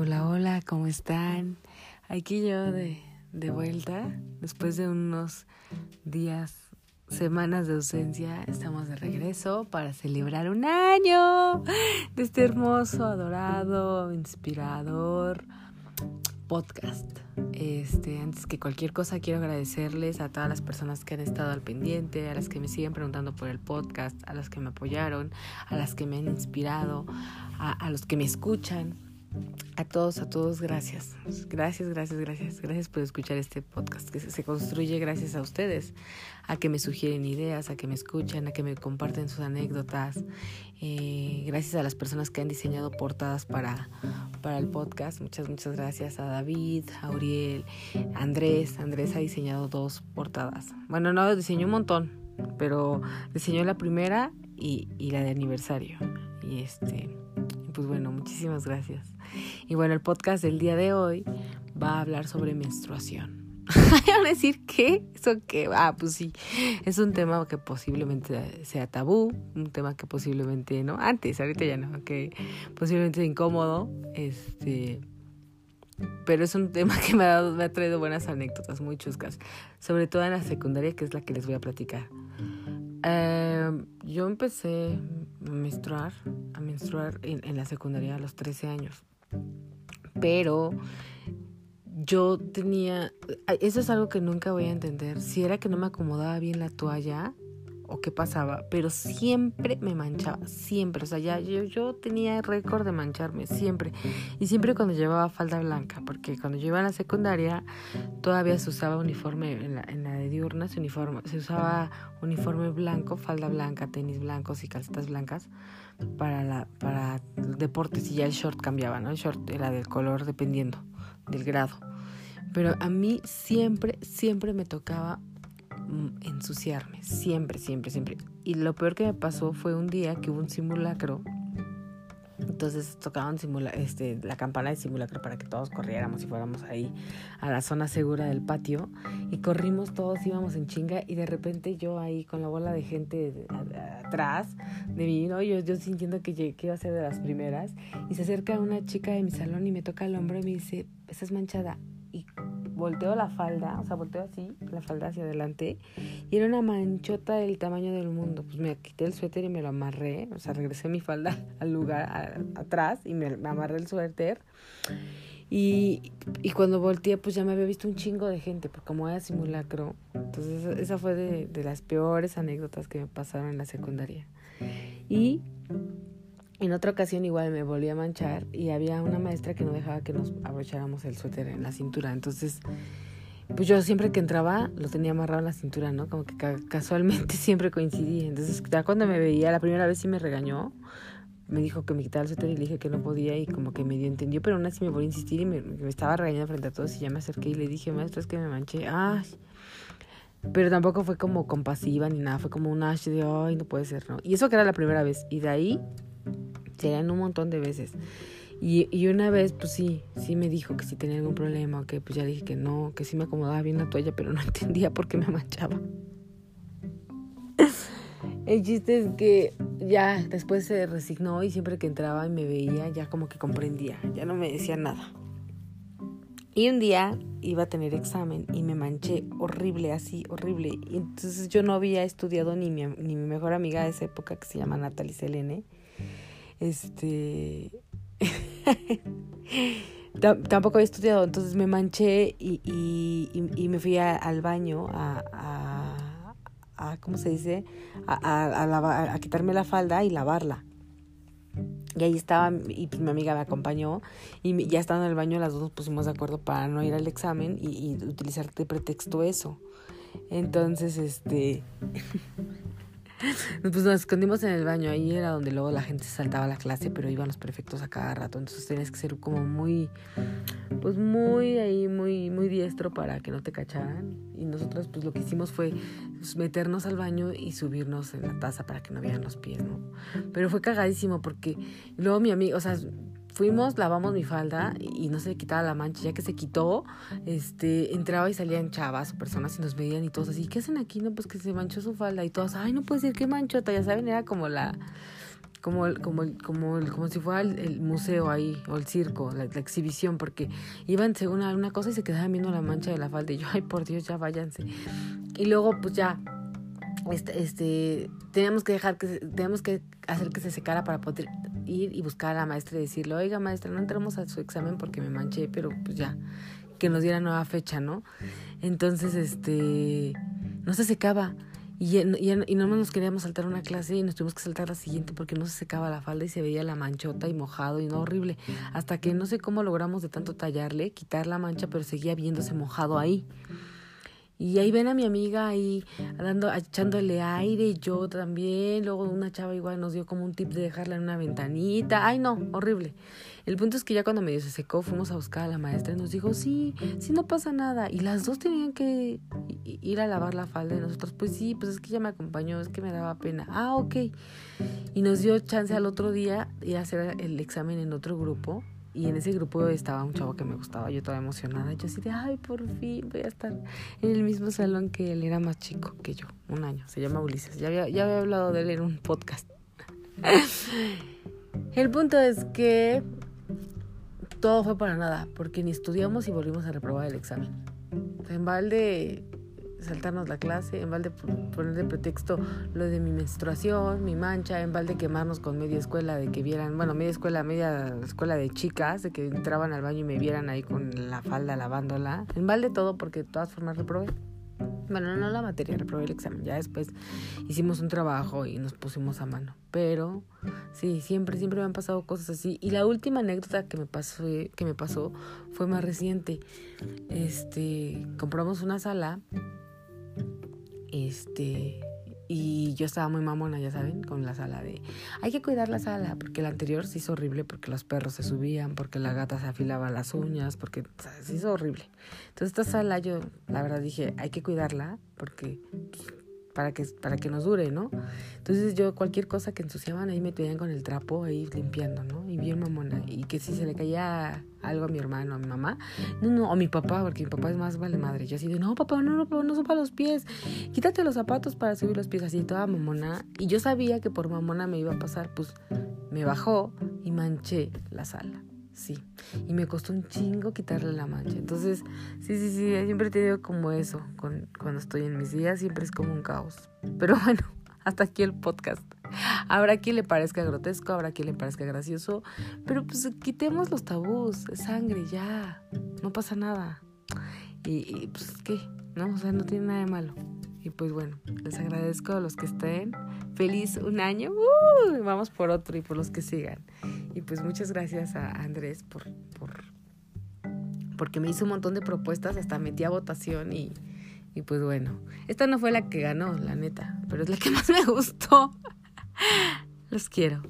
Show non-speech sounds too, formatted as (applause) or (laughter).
Hola, hola, ¿cómo están? Aquí yo de, vuelta, después de unos días, semanas de ausencia, estamos de regreso para celebrar un año de este hermoso, adorado, inspirador podcast. Este, antes que cualquier cosa quiero agradecerles a todas las personas que han estado al pendiente, a las que me siguen preguntando por el podcast, a las que me apoyaron, a las que me han inspirado, a los que me escuchan a todos, a todos, gracias. Gracias, gracias, gracias. Gracias por escuchar este podcast que se construye gracias a ustedes, a que me sugieren ideas, a que me escuchan, a que me comparten sus anécdotas. Eh, gracias a las personas que han diseñado portadas para, para el podcast. Muchas, muchas gracias a David, a Uriel, a Andrés. Andrés ha diseñado dos portadas. Bueno, no, diseñó un montón, pero diseñó la primera y, y la de aniversario. Y este pues bueno, muchísimas gracias. Y bueno, el podcast del día de hoy va a hablar sobre menstruación. (laughs) Van a decir, ¿qué? ¿Eso qué? Ah, pues sí, es un tema que posiblemente sea tabú, un tema que posiblemente, ¿no? Antes, ahorita ya no, que posiblemente es incómodo, este... Pero es un (laughs) tema que me ha, dado, me ha traído buenas anécdotas, muy chuscas, sobre todo en la secundaria, que es la que les voy a platicar. Eh, yo empecé a menstruar, a menstruar en, en, la secundaria a los 13 años. Pero yo tenía, eso es algo que nunca voy a entender, si era que no me acomodaba bien la toalla o qué pasaba, pero siempre me manchaba, siempre, o sea, ya yo, yo tenía récord de mancharme, siempre, y siempre cuando llevaba falda blanca, porque cuando yo iba a la secundaria todavía se usaba uniforme, en la, en la de diurna se, uniforme, se usaba uniforme blanco, falda blanca, tenis blancos y calcetas blancas para, la, para deportes, y ya el short cambiaba, ¿no? El short era del color dependiendo del grado. Pero a mí siempre, siempre me tocaba ensuciarme, siempre, siempre, siempre. Y lo peor que me pasó fue un día que hubo un simulacro. Entonces tocaban simula este, la campana de simulacro para que todos corriéramos y fuéramos ahí a la zona segura del patio. Y corrimos todos, íbamos en chinga y de repente yo ahí con la bola de gente atrás de mí, ¿no? yo, yo sintiendo que, que iba a ser de las primeras. Y se acerca una chica de mi salón y me toca el hombro y me dice, estás manchada. Volteo la falda, o sea, volteo así, la falda hacia adelante, y era una manchota del tamaño del mundo. Pues me quité el suéter y me lo amarré, o sea, regresé mi falda (laughs) al lugar, atrás, y me, amarré el suéter. Y, y, cuando volteé, pues ya me había visto un chingo de gente, porque como era simulacro. Entonces, esa fue de, de las peores anécdotas que me pasaron en la secundaria. Y en otra ocasión igual me volví a manchar y había una maestra que no dejaba que nos abrocháramos el suéter en la cintura. Entonces, pues yo siempre que entraba lo tenía amarrado en la cintura, ¿no? Como que casualmente (laughs) siempre coincidí. Entonces, ya cuando me veía, la primera vez sí me regañó. Me dijo que me quitara el suéter y le dije que no podía y como que medio entendió, pero aún así me volvió a insistir y me, me estaba regañando frente a todos y ya me acerqué y le dije, maestra, es que me manché. Ay, pero tampoco fue como compasiva ni nada, fue como un ash de, ay, no puede ser, ¿no? Y eso que era la primera vez. Y de ahí serían un montón de veces. Y, y, una vez, pues sí, sí me dijo que si tenía algún problema, que pues ya dije que no, que sí me acomodaba bien la toalla, pero no (laughs) entendía por qué me manchaba. El chiste es que ya después se resignó y siempre que entraba y me veía ya como que comprendía, ya no me decía nada. Y un día iba a tener examen y me manché horrible, así, horrible. Y entonces yo no había estudiado ni mi, ni mi mejor amiga de esa época que se llama Natalie Selene este... (laughs) tampoco había estudiado, entonces me manché y, y, me fui al baño a, a, ¿cómo se dice? A, a, quitarme la falda y lavarla. Y ahí estaba, y pues mi amiga me acompañó, y ya estando en el baño las dos nos pusimos de acuerdo para no ir al examen y, y utilizar de pretexto eso. Entonces, este... (laughs) (laughs) Pues nos escondimos en el baño, ahí era donde luego la gente saltaba a la clase, pero iban los prefectos a cada rato, entonces tenías que ser como muy, pues muy ahí, muy, muy diestro para que no te cacharan. Y nosotros pues lo que hicimos fue pues, meternos al baño y subirnos en la taza para que no vieran los pies, ¿no? Pero fue cagadísimo porque luego mi amigo, o sea, fuimos, lavamos mi falda y no se quitaba la mancha. Ya que se quitó, este, entraba y salían chavas o personas y nos veían y todos así, ¿qué hacen aquí? No, pues que se manchó su falda y todos, ay, no puede ser, qué manchota, ya saben, era como la como como como como si fuera el, museo ahí o el circo, la, exhibición, porque iban según alguna cosa y se quedaban viendo la mancha de la falda y yo, ay por Dios, ya váyanse. Y luego pues ya este, este teníamos que dejar que teníamos que hacer que se secara para poder ir y buscar a la maestra y decirle, oiga maestra, no entremos a su examen porque me manché, pero pues ya, que nos diera nueva fecha, ¿no? Entonces, este, no se secaba. Y no nos queríamos saltar una clase y nos tuvimos que saltar la siguiente porque no se secaba la falda y se veía la manchota y mojado y no horrible. Hasta que no sé cómo logramos de tanto tallarle, quitar la mancha, pero seguía viéndose mojado ahí. Y ahí ven a mi amiga ahí dando, echándole aire, yo también. Luego una chava igual nos dio como un tip de dejarla en una ventanita. Ay, no, horrible. El punto es que ya cuando medio se secó, fuimos a buscar a la maestra y nos dijo, sí, sí, no pasa nada. Y las dos tenían que ir a lavar la falda y nosotros, pues sí, pues es que ella me acompañó, es que me daba pena. Ah, ok. Y nos dio chance al otro día de hacer el examen en otro grupo y en ese grupo estaba un chavo que me gustaba, yo toda emocionada. Yo así de, ay, por fin voy a estar en el mismo salón que él, era más chico que yo, un año. Se llama Ulises. Ya había, ya había hablado de él en un podcast. (laughs) el punto es que todo fue para nada, porque ni estudiamos y volvimos a reprobar el examen. En balde saltarnos la clase, en balde poner de pretexto lo de mi menstruación, mi mancha, en balde quemarnos con media escuela de que vieran, bueno, media escuela, media escuela de chicas, de que entraban al baño y me vieran ahí con la falda lavándola, en balde todo porque de todas formas reprobé. Bueno, no la materia, reprobé el examen. Ya después hicimos un trabajo y nos pusimos a mano. Pero sí, siempre, siempre me han pasado cosas así. Y la última anécdota que me pasó, que me pasó fue más reciente. Este, compramos una sala este, y yo estaba muy mamona, ya saben, con la sala de... Hay que cuidar la sala, porque la anterior se hizo horrible, porque los perros se subían, porque la gata se afilaba las uñas, porque se hizo horrible. Entonces esta sala yo, la verdad, dije, hay que cuidarla, porque para que, para que nos dure, ¿no? Entonces yo cualquier cosa que ensuciaban ahí me tenían con el trapo ahí limpiando, ¿no? Y bien mamona. Que si se le caía algo a mi hermano, a mi mamá, no, no, o mi papá, porque mi papá es más vale madre. Yo así de, no, papá, no, no, no sopa los pies. Quítate los zapatos para subir los pies, así toda mamona. Y yo sabía que por mamona me iba a pasar, pues me bajó y manché la sala sí. Y me costó un chingo quitarle la mancha. Entonces, sí, sí, sí, siempre he tenido como eso. Con, cuando estoy en mis días siempre es como un caos. Pero (laughs) bueno, hasta aquí el podcast. Habrá quien le parezca grotesco, habrá quien le parezca gracioso. Pero pues quitemos los tabús. Es sangre, ya. No pasa nada. Y, y pues, ¿qué? ¿No? O sea, no tiene nada de malo. Y pues bueno, les agradezco a los que estén. Feliz un año. Uh, vamos por otro y por los que sigan. Y pues muchas gracias a Andrés por, por porque me hizo un montón de propuestas, hasta metí a votación y, y pues bueno, esta no fue la que ganó, la neta, pero es la que (laughs) más me gustó. Los quiero.